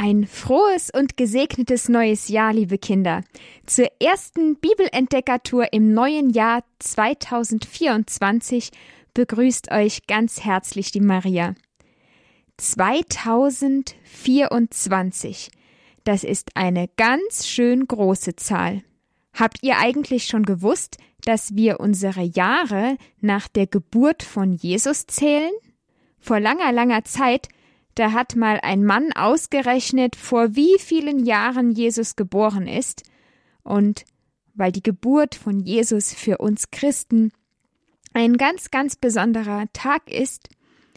Ein frohes und gesegnetes neues Jahr, liebe Kinder. Zur ersten Bibelentdeckertour im neuen Jahr 2024 begrüßt euch ganz herzlich die Maria. 2024. Das ist eine ganz schön große Zahl. Habt ihr eigentlich schon gewusst, dass wir unsere Jahre nach der Geburt von Jesus zählen? Vor langer, langer Zeit da hat mal ein Mann ausgerechnet, vor wie vielen Jahren Jesus geboren ist, und weil die Geburt von Jesus für uns Christen ein ganz, ganz besonderer Tag ist,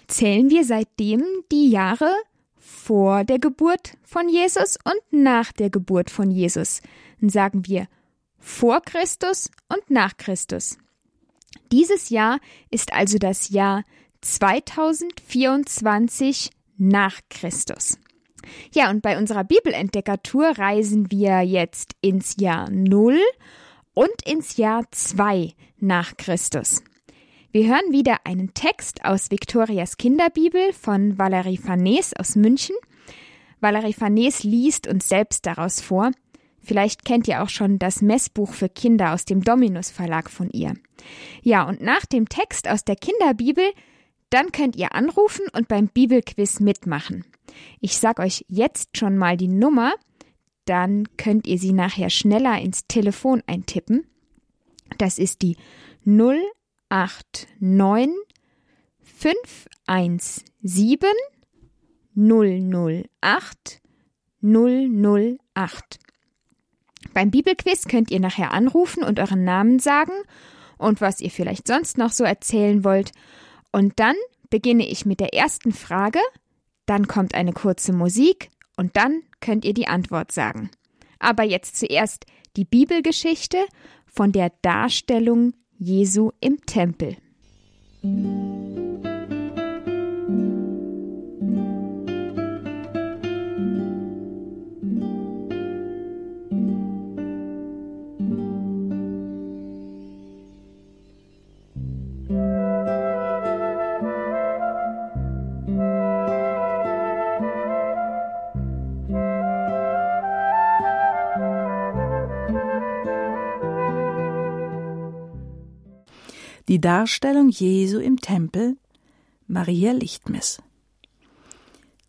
zählen wir seitdem die Jahre vor der Geburt von Jesus und nach der Geburt von Jesus. Dann sagen wir vor Christus und nach Christus. Dieses Jahr ist also das Jahr 2024 nach Christus. Ja, und bei unserer Bibelentdeckertour reisen wir jetzt ins Jahr 0 und ins Jahr 2 nach Christus. Wir hören wieder einen Text aus Viktorias Kinderbibel von Valerie Farnese aus München. Valerie Farnese liest uns selbst daraus vor. Vielleicht kennt ihr auch schon das Messbuch für Kinder aus dem Dominus Verlag von ihr. Ja, und nach dem Text aus der Kinderbibel dann könnt ihr anrufen und beim Bibelquiz mitmachen. Ich sag euch jetzt schon mal die Nummer, dann könnt ihr sie nachher schneller ins Telefon eintippen. Das ist die 089 517 008 008. Beim Bibelquiz könnt ihr nachher anrufen und euren Namen sagen und was ihr vielleicht sonst noch so erzählen wollt. Und dann beginne ich mit der ersten Frage, dann kommt eine kurze Musik und dann könnt ihr die Antwort sagen. Aber jetzt zuerst die Bibelgeschichte von der Darstellung Jesu im Tempel. Die Darstellung Jesu im Tempel Maria Lichtmes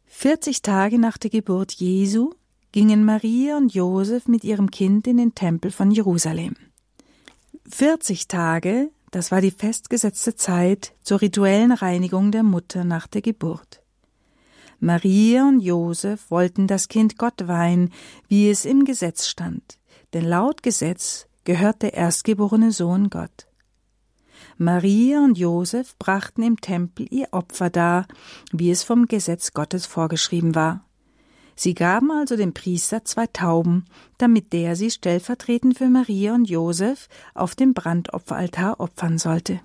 40 Tage nach der Geburt Jesu gingen Maria und Josef mit ihrem Kind in den Tempel von Jerusalem. 40 Tage, das war die festgesetzte Zeit zur rituellen Reinigung der Mutter nach der Geburt. Maria und Josef wollten das Kind Gott weihen, wie es im Gesetz stand, denn laut Gesetz gehört der erstgeborene Sohn Gott. Maria und Josef brachten im Tempel ihr Opfer dar, wie es vom Gesetz Gottes vorgeschrieben war. Sie gaben also dem Priester zwei Tauben, damit der sie stellvertretend für Maria und Josef auf dem Brandopferaltar opfern sollte.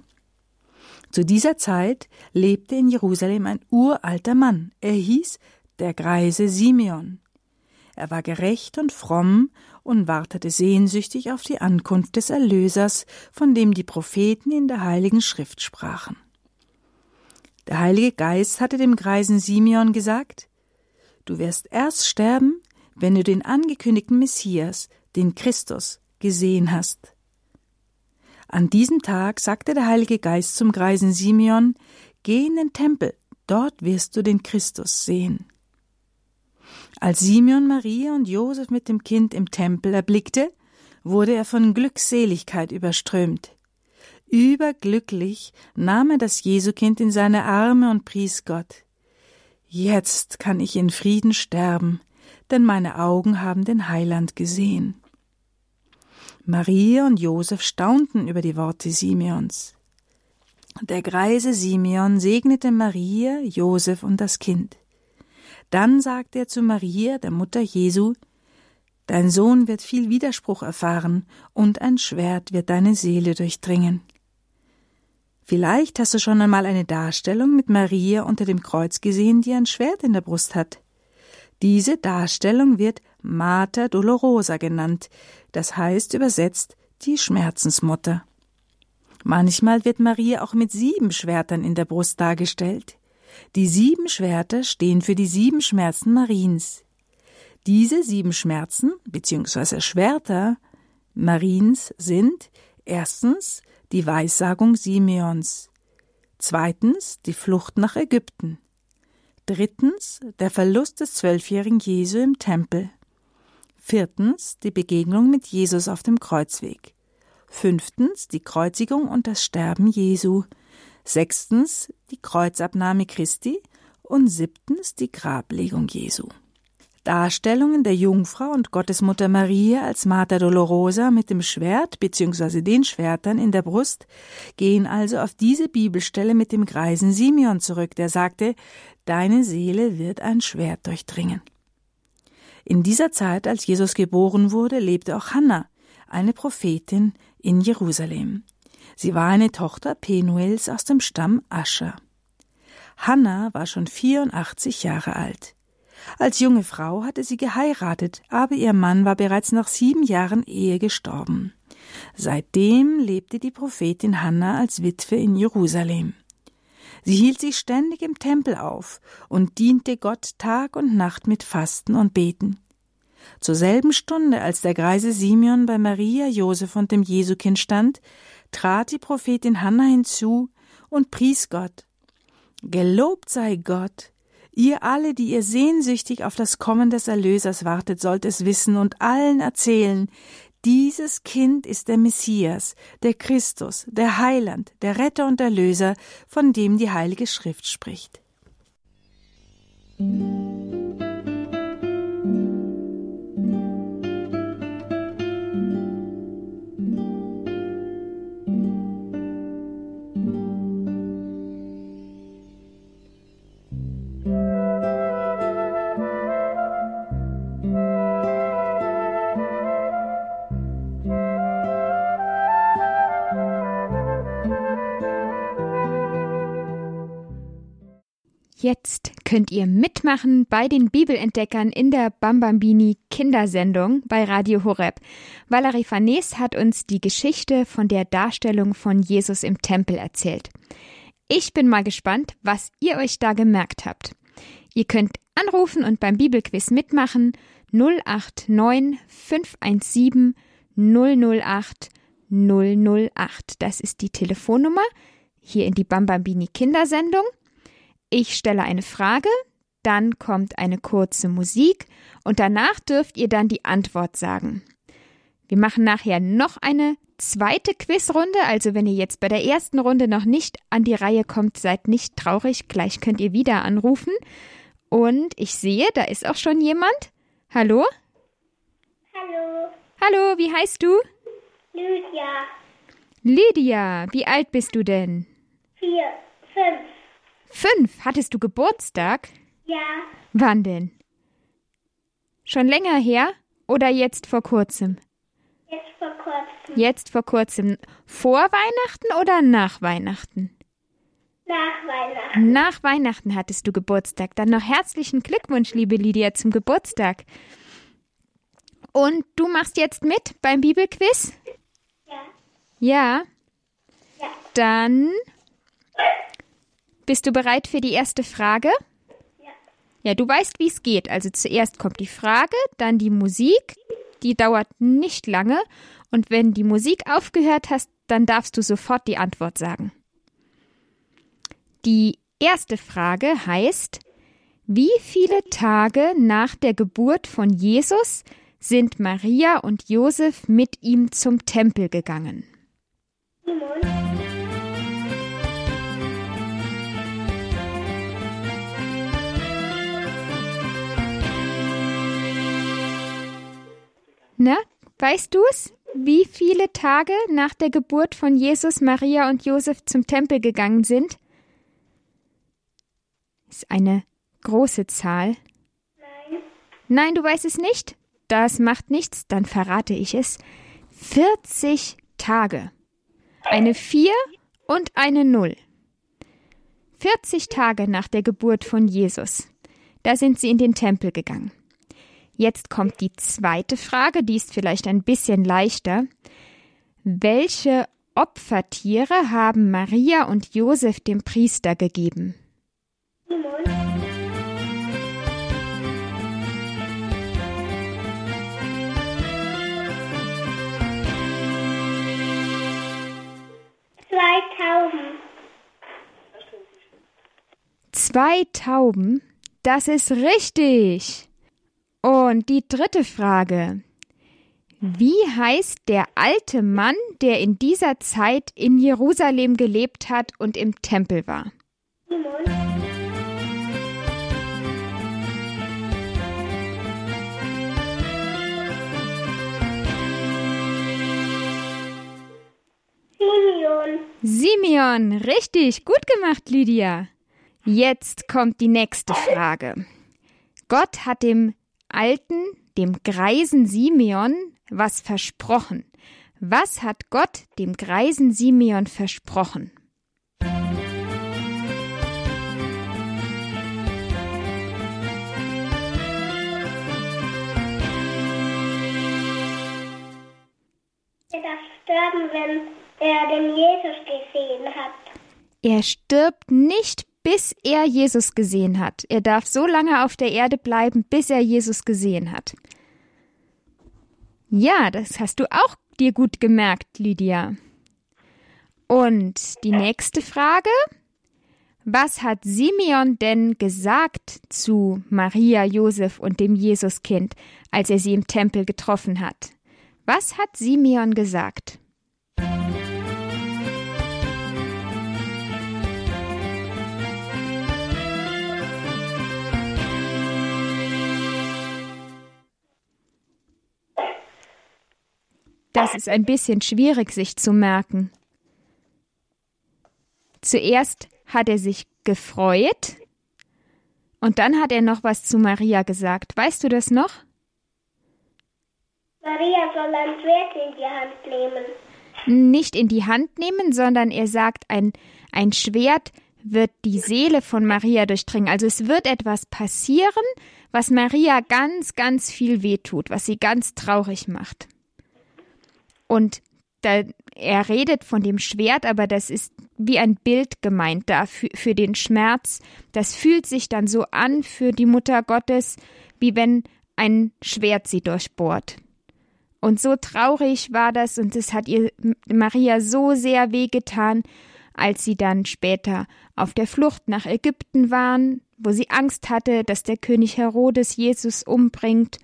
Zu dieser Zeit lebte in Jerusalem ein uralter Mann. Er hieß der Greise Simeon. Er war gerecht und fromm und wartete sehnsüchtig auf die Ankunft des Erlösers, von dem die Propheten in der Heiligen Schrift sprachen. Der Heilige Geist hatte dem greisen Simeon gesagt, Du wirst erst sterben, wenn du den angekündigten Messias, den Christus, gesehen hast. An diesem Tag sagte der Heilige Geist zum greisen Simeon, Geh in den Tempel, dort wirst du den Christus sehen. Als Simeon Maria und Josef mit dem Kind im Tempel erblickte, wurde er von Glückseligkeit überströmt. Überglücklich nahm er das Jesukind in seine Arme und pries Gott. Jetzt kann ich in Frieden sterben, denn meine Augen haben den Heiland gesehen. Maria und Josef staunten über die Worte Simeons. Der greise Simeon segnete Maria, Josef und das Kind. Dann sagte er zu Maria, der Mutter Jesu, Dein Sohn wird viel Widerspruch erfahren, und ein Schwert wird deine Seele durchdringen. Vielleicht hast du schon einmal eine Darstellung mit Maria unter dem Kreuz gesehen, die ein Schwert in der Brust hat. Diese Darstellung wird Mater Dolorosa genannt, das heißt übersetzt die Schmerzensmutter. Manchmal wird Maria auch mit sieben Schwertern in der Brust dargestellt. Die sieben Schwerter stehen für die sieben Schmerzen Mariens. Diese sieben Schmerzen bzw. Schwerter Mariens sind erstens die Weissagung Simeons, zweitens die Flucht nach Ägypten, drittens der Verlust des zwölfjährigen Jesu im Tempel, viertens die Begegnung mit Jesus auf dem Kreuzweg, fünftens die Kreuzigung und das Sterben Jesu, sechstens die Kreuzabnahme Christi und siebtens die Grablegung Jesu. Darstellungen der Jungfrau und Gottesmutter Maria als Mater Dolorosa mit dem Schwert bzw. den Schwertern in der Brust gehen also auf diese Bibelstelle mit dem greisen Simeon zurück, der sagte, Deine Seele wird ein Schwert durchdringen. In dieser Zeit, als Jesus geboren wurde, lebte auch Hannah, eine Prophetin in Jerusalem. Sie war eine Tochter Penuels aus dem Stamm Ascher. Hannah war schon 84 Jahre alt. Als junge Frau hatte sie geheiratet, aber ihr Mann war bereits nach sieben Jahren Ehe gestorben. Seitdem lebte die Prophetin Hannah als Witwe in Jerusalem. Sie hielt sich ständig im Tempel auf und diente Gott Tag und Nacht mit Fasten und Beten. Zur selben Stunde, als der greise Simeon bei Maria, Josef und dem Jesukind stand, trat die Prophetin Hannah hinzu und pries Gott. Gelobt sei Gott, Ihr alle, die ihr sehnsüchtig auf das Kommen des Erlösers wartet, sollt es wissen und allen erzählen, dieses Kind ist der Messias, der Christus, der Heiland, der Retter und Erlöser, von dem die Heilige Schrift spricht. Musik Jetzt könnt ihr mitmachen bei den Bibelentdeckern in der Bambambini Kindersendung bei Radio Horeb. Valerie Farnes hat uns die Geschichte von der Darstellung von Jesus im Tempel erzählt. Ich bin mal gespannt, was ihr euch da gemerkt habt. Ihr könnt anrufen und beim Bibelquiz mitmachen 089 517 008 008. Das ist die Telefonnummer hier in die Bambambini Kindersendung. Ich stelle eine Frage, dann kommt eine kurze Musik und danach dürft ihr dann die Antwort sagen. Wir machen nachher noch eine zweite Quizrunde, also wenn ihr jetzt bei der ersten Runde noch nicht an die Reihe kommt, seid nicht traurig, gleich könnt ihr wieder anrufen. Und ich sehe, da ist auch schon jemand. Hallo? Hallo. Hallo, wie heißt du? Lydia. Lydia, wie alt bist du denn? Vier, fünf. Fünf? Hattest du Geburtstag? Ja. Wann denn? Schon länger her oder jetzt vor kurzem? Jetzt vor kurzem. Jetzt vor kurzem. Vor Weihnachten oder nach Weihnachten? Nach Weihnachten. Nach Weihnachten hattest du Geburtstag. Dann noch herzlichen Glückwunsch, liebe Lydia, zum Geburtstag. Und du machst jetzt mit beim Bibelquiz? Ja. Ja? Ja. Dann bist du bereit für die erste Frage? Ja. Ja, du weißt, wie es geht. Also zuerst kommt die Frage, dann die Musik. Die dauert nicht lange. Und wenn die Musik aufgehört hast, dann darfst du sofort die Antwort sagen. Die erste Frage heißt, wie viele Tage nach der Geburt von Jesus sind Maria und Josef mit ihm zum Tempel gegangen? Na, weißt du es? Wie viele Tage nach der Geburt von Jesus, Maria und Josef zum Tempel gegangen sind? Ist eine große Zahl. Nein. Nein, du weißt es nicht? Das macht nichts, dann verrate ich es. 40 Tage. Eine 4 und eine 0. 40 Tage nach der Geburt von Jesus. Da sind sie in den Tempel gegangen. Jetzt kommt die zweite Frage, die ist vielleicht ein bisschen leichter. Welche Opfertiere haben Maria und Josef dem Priester gegeben? Zwei Tauben. Zwei Tauben? Das ist richtig. Und die dritte Frage. Wie heißt der alte Mann, der in dieser Zeit in Jerusalem gelebt hat und im Tempel war? Simeon. Simeon, richtig, gut gemacht, Lydia. Jetzt kommt die nächste Frage. Gott hat dem alten, dem greisen Simeon was versprochen. Was hat Gott dem greisen Simeon versprochen? Er darf sterben, wenn er den Jesus gesehen hat. Er stirbt nicht, bis er Jesus gesehen hat. Er darf so lange auf der Erde bleiben, bis er Jesus gesehen hat. Ja, das hast du auch dir gut gemerkt, Lydia. Und die nächste Frage. Was hat Simeon denn gesagt zu Maria, Josef und dem Jesuskind, als er sie im Tempel getroffen hat? Was hat Simeon gesagt? Das ist ein bisschen schwierig sich zu merken. Zuerst hat er sich gefreut und dann hat er noch was zu Maria gesagt. Weißt du das noch? Maria soll ein Schwert in die Hand nehmen. Nicht in die Hand nehmen, sondern er sagt, ein, ein Schwert wird die Seele von Maria durchdringen. Also es wird etwas passieren, was Maria ganz, ganz viel wehtut, was sie ganz traurig macht. Und da, er redet von dem Schwert, aber das ist wie ein Bild gemeint da für, für den Schmerz. Das fühlt sich dann so an für die Mutter Gottes, wie wenn ein Schwert sie durchbohrt. Und so traurig war das und es hat ihr Maria so sehr wehgetan, als sie dann später auf der Flucht nach Ägypten waren, wo sie Angst hatte, dass der König Herodes Jesus umbringt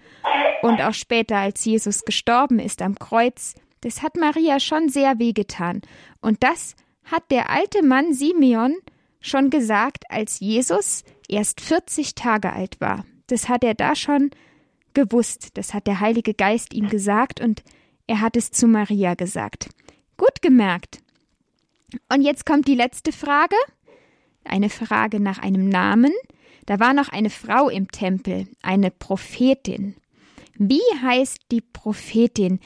und auch später, als Jesus gestorben ist am Kreuz, das hat Maria schon sehr wehgetan. Und das hat der alte Mann Simeon schon gesagt, als Jesus erst 40 Tage alt war. Das hat er da schon gewusst. Das hat der Heilige Geist ihm gesagt und er hat es zu Maria gesagt. Gut gemerkt. Und jetzt kommt die letzte Frage. Eine Frage nach einem Namen. Da war noch eine Frau im Tempel, eine Prophetin. Wie heißt die Prophetin,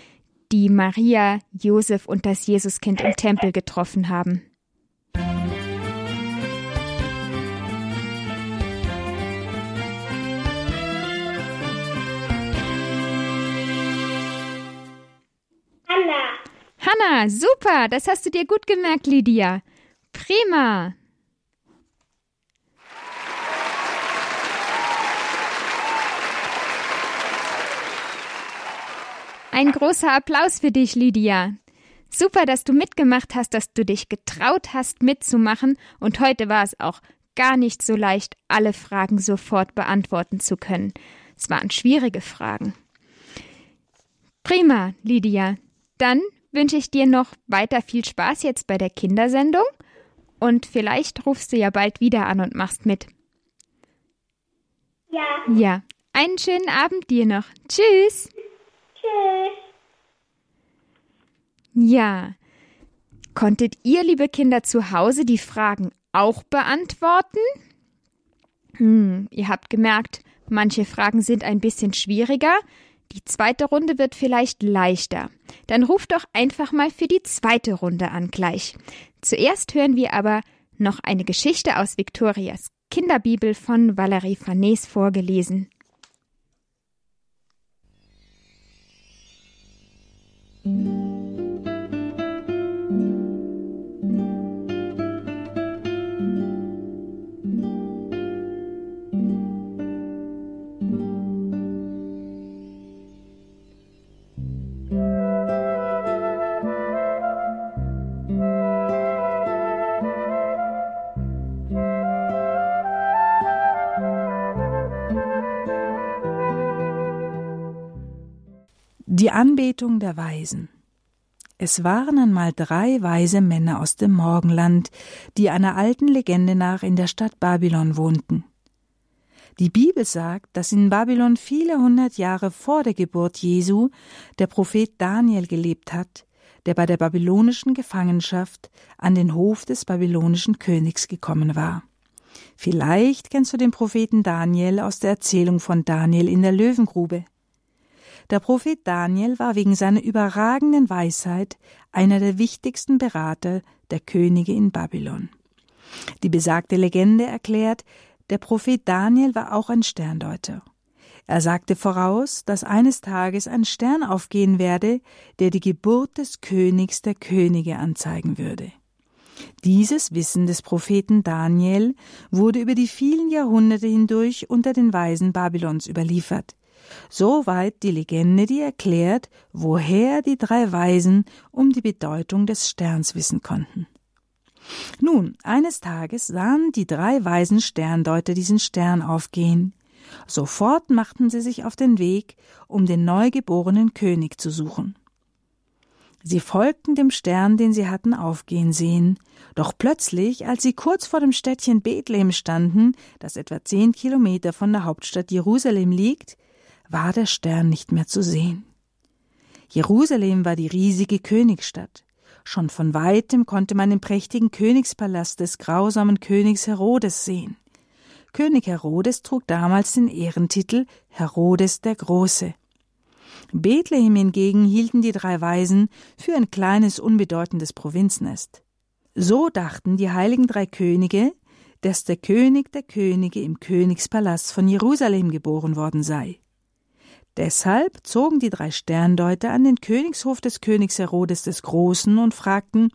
die Maria, Josef und das Jesuskind im Tempel getroffen haben. Anna. Hanna, super, das hast du dir gut gemerkt, Lydia. Prima. Ein großer Applaus für dich, Lydia. Super, dass du mitgemacht hast, dass du dich getraut hast, mitzumachen, und heute war es auch gar nicht so leicht, alle Fragen sofort beantworten zu können. Es waren schwierige Fragen. Prima, Lydia. Dann wünsche ich dir noch weiter viel Spaß jetzt bei der Kindersendung und vielleicht rufst du ja bald wieder an und machst mit. Ja. Ja, einen schönen Abend dir noch. Tschüss. Tschüss. Ja. Konntet ihr, liebe Kinder, zu Hause die Fragen auch beantworten? Hm, ihr habt gemerkt, manche Fragen sind ein bisschen schwieriger. Die zweite Runde wird vielleicht leichter. Dann ruft doch einfach mal für die zweite Runde an gleich. Zuerst hören wir aber noch eine Geschichte aus Viktorias Kinderbibel von Valerie Farnese vorgelesen. Mm-hmm. Die Anbetung der Weisen. Es waren einmal drei weise Männer aus dem Morgenland, die einer alten Legende nach in der Stadt Babylon wohnten. Die Bibel sagt, dass in Babylon viele hundert Jahre vor der Geburt Jesu der Prophet Daniel gelebt hat, der bei der babylonischen Gefangenschaft an den Hof des babylonischen Königs gekommen war. Vielleicht kennst du den Propheten Daniel aus der Erzählung von Daniel in der Löwengrube. Der Prophet Daniel war wegen seiner überragenden Weisheit einer der wichtigsten Berater der Könige in Babylon. Die besagte Legende erklärt, der Prophet Daniel war auch ein Sterndeuter. Er sagte voraus, dass eines Tages ein Stern aufgehen werde, der die Geburt des Königs der Könige anzeigen würde. Dieses Wissen des Propheten Daniel wurde über die vielen Jahrhunderte hindurch unter den Weisen Babylons überliefert. Soweit die Legende, die erklärt, woher die drei Weisen um die Bedeutung des Sterns wissen konnten. Nun, eines Tages sahen die drei weisen Sterndeuter diesen Stern aufgehen. Sofort machten sie sich auf den Weg, um den neugeborenen König zu suchen. Sie folgten dem Stern, den sie hatten aufgehen sehen, doch plötzlich, als sie kurz vor dem Städtchen Bethlehem standen, das etwa zehn Kilometer von der Hauptstadt Jerusalem liegt, war der Stern nicht mehr zu sehen. Jerusalem war die riesige Königsstadt. Schon von weitem konnte man den prächtigen Königspalast des grausamen Königs Herodes sehen. König Herodes trug damals den Ehrentitel Herodes der Große. Bethlehem hingegen hielten die drei Weisen für ein kleines, unbedeutendes Provinznest. So dachten die heiligen drei Könige, dass der König der Könige im Königspalast von Jerusalem geboren worden sei. Deshalb zogen die drei Sterndeuter an den Königshof des Königs Herodes des Großen und fragten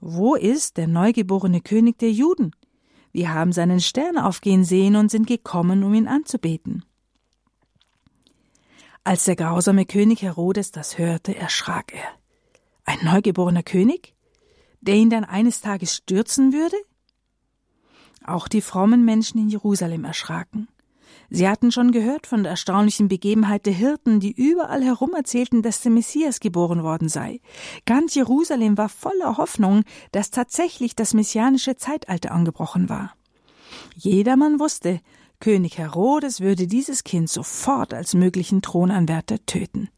Wo ist der neugeborene König der Juden? Wir haben seinen Stern aufgehen sehen und sind gekommen, um ihn anzubeten. Als der grausame König Herodes das hörte, erschrak er. Ein neugeborener König? Der ihn dann eines Tages stürzen würde? Auch die frommen Menschen in Jerusalem erschraken. Sie hatten schon gehört von der erstaunlichen Begebenheit der Hirten, die überall herum erzählten, dass der Messias geboren worden sei. Ganz Jerusalem war voller Hoffnung, dass tatsächlich das messianische Zeitalter angebrochen war. Jedermann wusste, König Herodes würde dieses Kind sofort als möglichen Thronanwärter töten.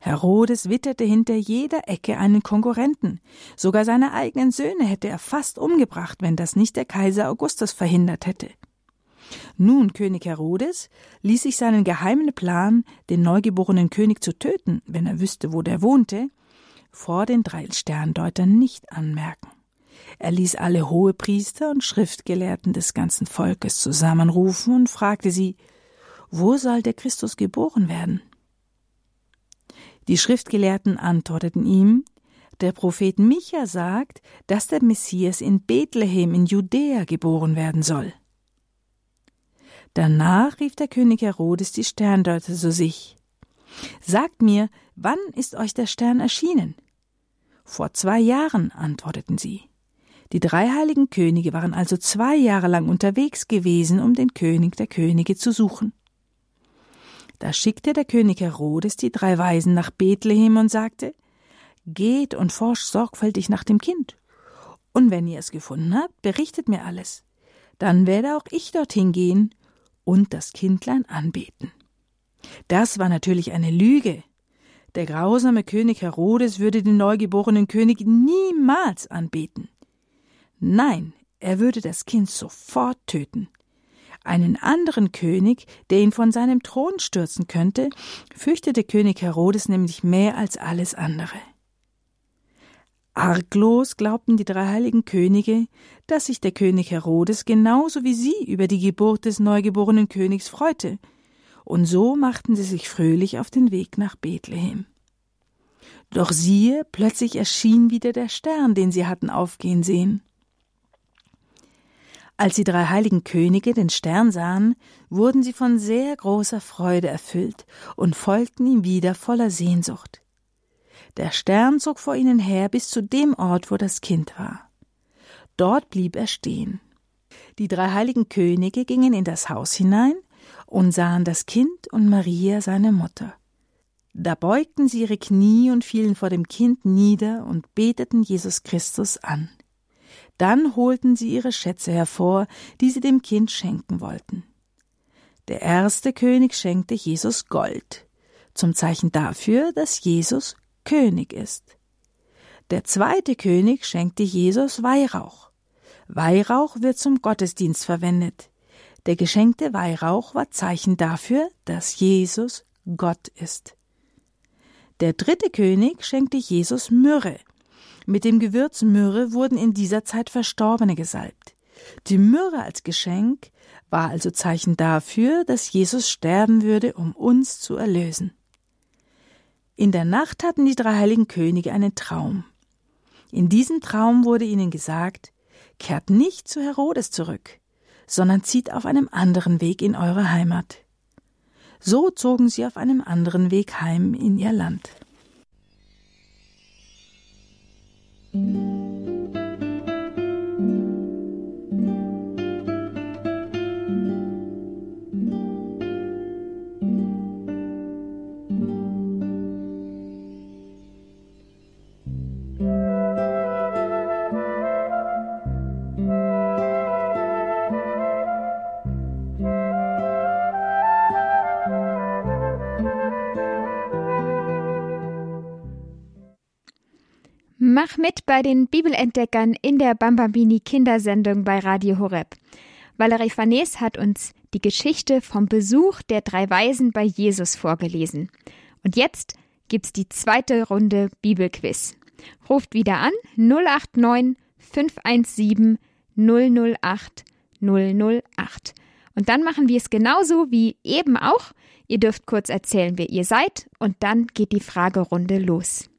Herodes witterte hinter jeder Ecke einen Konkurrenten. Sogar seine eigenen Söhne hätte er fast umgebracht, wenn das nicht der Kaiser Augustus verhindert hätte. Nun König Herodes ließ sich seinen geheimen Plan, den neugeborenen König zu töten, wenn er wüsste, wo der wohnte, vor den drei Sterndeutern nicht anmerken. Er ließ alle Hohepriester und Schriftgelehrten des ganzen Volkes zusammenrufen und fragte sie, wo soll der Christus geboren werden? Die Schriftgelehrten antworteten ihm, der Prophet Micha sagt, dass der Messias in Bethlehem in Judäa geboren werden soll. Danach rief der König Herodes die Sterndeuter zu sich. Sagt mir, wann ist euch der Stern erschienen? Vor zwei Jahren, antworteten sie. Die drei heiligen Könige waren also zwei Jahre lang unterwegs gewesen, um den König der Könige zu suchen. Da schickte der König Herodes die drei Weisen nach Bethlehem und sagte Geht und forscht sorgfältig nach dem Kind. Und wenn ihr es gefunden habt, berichtet mir alles. Dann werde auch ich dorthin gehen und das Kindlein anbeten. Das war natürlich eine Lüge. Der grausame König Herodes würde den neugeborenen König niemals anbeten. Nein, er würde das Kind sofort töten. Einen anderen König, der ihn von seinem Thron stürzen könnte, fürchtete König Herodes nämlich mehr als alles andere. Arglos glaubten die drei heiligen Könige, dass sich der König Herodes genauso wie sie über die Geburt des neugeborenen Königs freute, und so machten sie sich fröhlich auf den Weg nach Bethlehem. Doch siehe, plötzlich erschien wieder der Stern, den sie hatten aufgehen sehen. Als die drei heiligen Könige den Stern sahen, wurden sie von sehr großer Freude erfüllt und folgten ihm wieder voller Sehnsucht. Der Stern zog vor ihnen her bis zu dem Ort, wo das Kind war. Dort blieb er stehen. Die drei heiligen Könige gingen in das Haus hinein und sahen das Kind und Maria seine Mutter. Da beugten sie ihre Knie und fielen vor dem Kind nieder und beteten Jesus Christus an. Dann holten sie ihre Schätze hervor, die sie dem Kind schenken wollten. Der erste König schenkte Jesus Gold, zum Zeichen dafür, dass Jesus König ist. Der zweite König schenkte Jesus Weihrauch. Weihrauch wird zum Gottesdienst verwendet. Der geschenkte Weihrauch war Zeichen dafür, dass Jesus Gott ist. Der dritte König schenkte Jesus Myrrhe. Mit dem Gewürz Myrrhe wurden in dieser Zeit Verstorbene gesalbt. Die Myrrhe als Geschenk war also Zeichen dafür, dass Jesus sterben würde, um uns zu erlösen. In der Nacht hatten die drei heiligen Könige einen Traum. In diesem Traum wurde ihnen gesagt, kehrt nicht zu Herodes zurück, sondern zieht auf einem anderen Weg in eure Heimat. So zogen sie auf einem anderen Weg heim in ihr Land. Mach mit bei den Bibelentdeckern in der Bambambini Kindersendung bei Radio Horeb. Valerie Farnes hat uns die Geschichte vom Besuch der drei Weisen bei Jesus vorgelesen. Und jetzt gibt's die zweite Runde Bibelquiz. Ruft wieder an 089 517 008 008. Und dann machen wir es genauso wie eben auch. Ihr dürft kurz erzählen, wer ihr seid, und dann geht die Fragerunde los.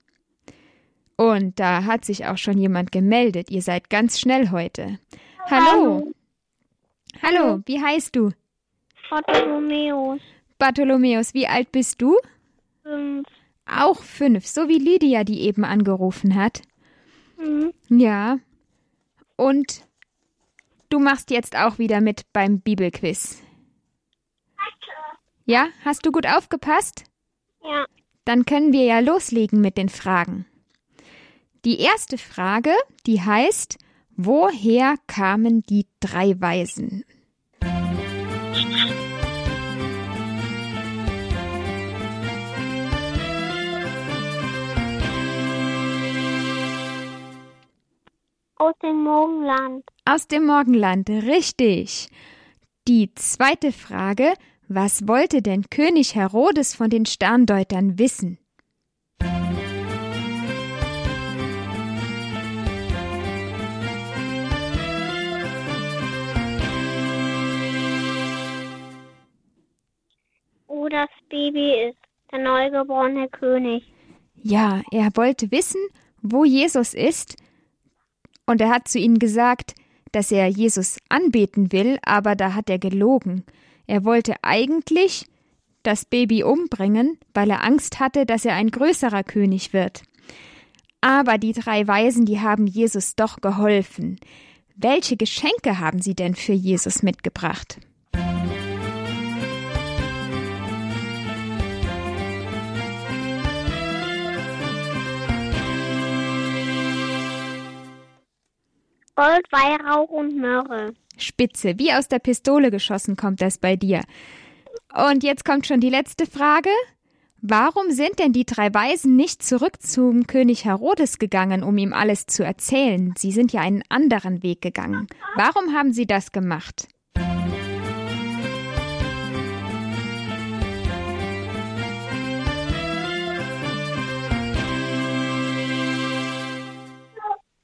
Und da hat sich auch schon jemand gemeldet. Ihr seid ganz schnell heute. Hallo. Hallo, Hallo. wie heißt du? Bartholomäus. Bartholomäus, wie alt bist du? Fünf. Auch fünf, so wie Lydia, die eben angerufen hat. Mhm. Ja. Und du machst jetzt auch wieder mit beim Bibelquiz. Ja, hast du gut aufgepasst? Ja. Dann können wir ja loslegen mit den Fragen. Die erste Frage, die heißt, woher kamen die drei Weisen? Aus dem Morgenland. Aus dem Morgenland, richtig. Die zweite Frage, was wollte denn König Herodes von den Sterndeutern wissen? Das Baby ist, der neugeborene König. Ja, er wollte wissen, wo Jesus ist, und er hat zu ihnen gesagt, dass er Jesus anbeten will, aber da hat er gelogen. Er wollte eigentlich das Baby umbringen, weil er Angst hatte, dass er ein größerer König wird. Aber die drei Weisen, die haben Jesus doch geholfen. Welche Geschenke haben sie denn für Jesus mitgebracht? Gold, Weihrauch und Myrrhe. Spitze, wie aus der Pistole geschossen kommt das bei dir. Und jetzt kommt schon die letzte Frage. Warum sind denn die drei Weisen nicht zurück zum König Herodes gegangen, um ihm alles zu erzählen? Sie sind ja einen anderen Weg gegangen. Warum haben sie das gemacht?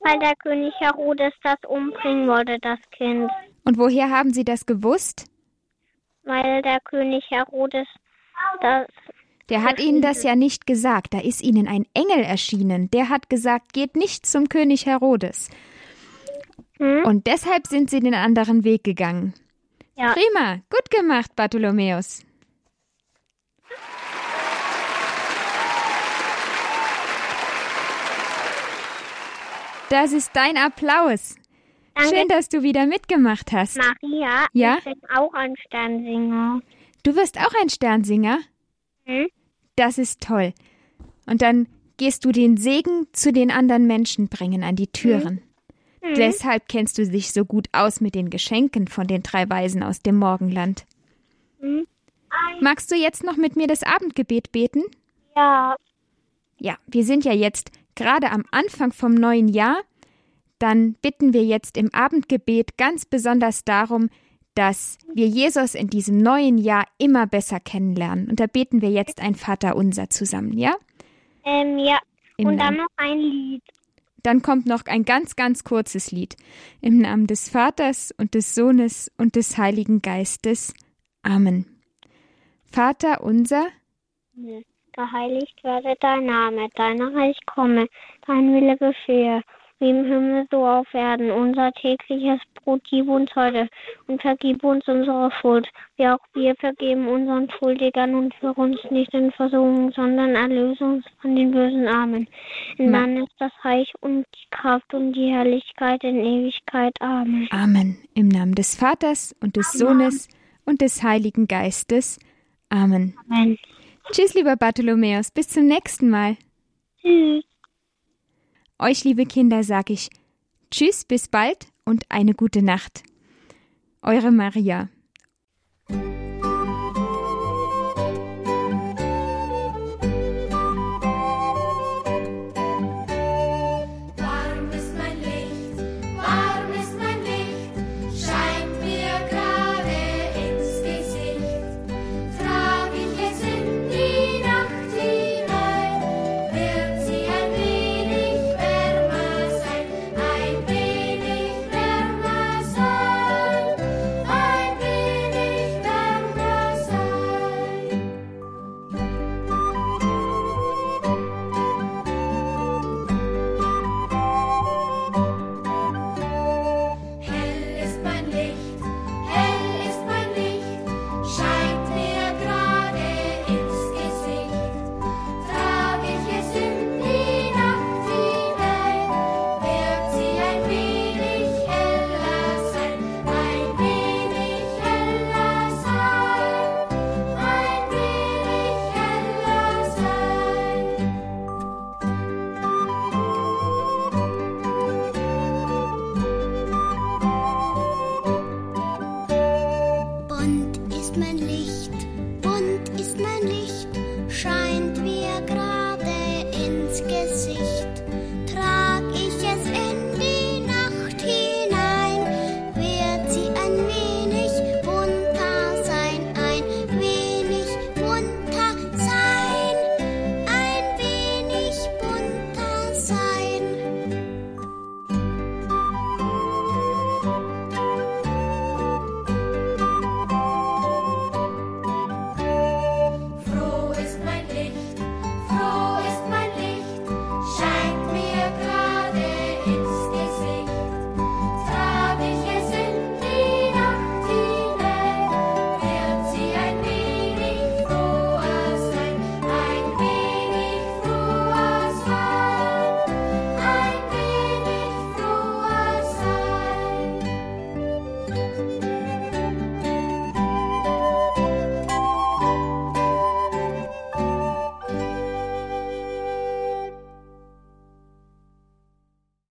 Weil der König Herodes das umbringen wollte, das Kind. Und woher haben sie das gewusst? Weil der König Herodes das. Der hat ihnen das ja nicht gesagt. Da ist ihnen ein Engel erschienen. Der hat gesagt, geht nicht zum König Herodes. Hm? Und deshalb sind sie den anderen Weg gegangen. Ja. Prima, gut gemacht, Bartholomäus. Das ist dein Applaus. Danke, Schön, dass du wieder mitgemacht hast. Maria. Ja? Ich bin auch ein Sternsinger. Du wirst auch ein Sternsinger? Hm? Das ist toll. Und dann gehst du den Segen zu den anderen Menschen bringen an die Türen. Mhm. Deshalb kennst du dich so gut aus mit den Geschenken von den drei Weisen aus dem Morgenland. Mhm. Magst du jetzt noch mit mir das Abendgebet beten? Ja. Ja, wir sind ja jetzt gerade am Anfang vom neuen Jahr. Dann bitten wir jetzt im Abendgebet ganz besonders darum, dass wir Jesus in diesem neuen Jahr immer besser kennenlernen. Und da beten wir jetzt ein Vaterunser zusammen, ja? Ähm, ja. Im Und dann Namen- noch ein Lied. Dann kommt noch ein ganz, ganz kurzes Lied. Im Namen des Vaters und des Sohnes und des Heiligen Geistes. Amen. Vater unser, Geheiligt werde dein Name, dein Reich komme, dein Wille geschehe, wie im Himmel so auf Erden. Unser tägliches Brot gib uns heute und vergib uns unsere Schuld, wie auch wir vergeben unseren Schuldigern und führe uns nicht in Versuchung, sondern erlöse uns von den bösen Amen. Denn Ma- dann ist das Reich und die Kraft und die Herrlichkeit in Ewigkeit. Amen. Amen. Im Namen des Vaters und des Sohnes und des Heiligen Geistes. Amen. Amen. Tschüss, lieber Bartholomäus. Bis zum nächsten Mal. Tschüss. Euch, liebe Kinder, sag ich Tschüss, bis bald und eine gute Nacht. Eure Maria.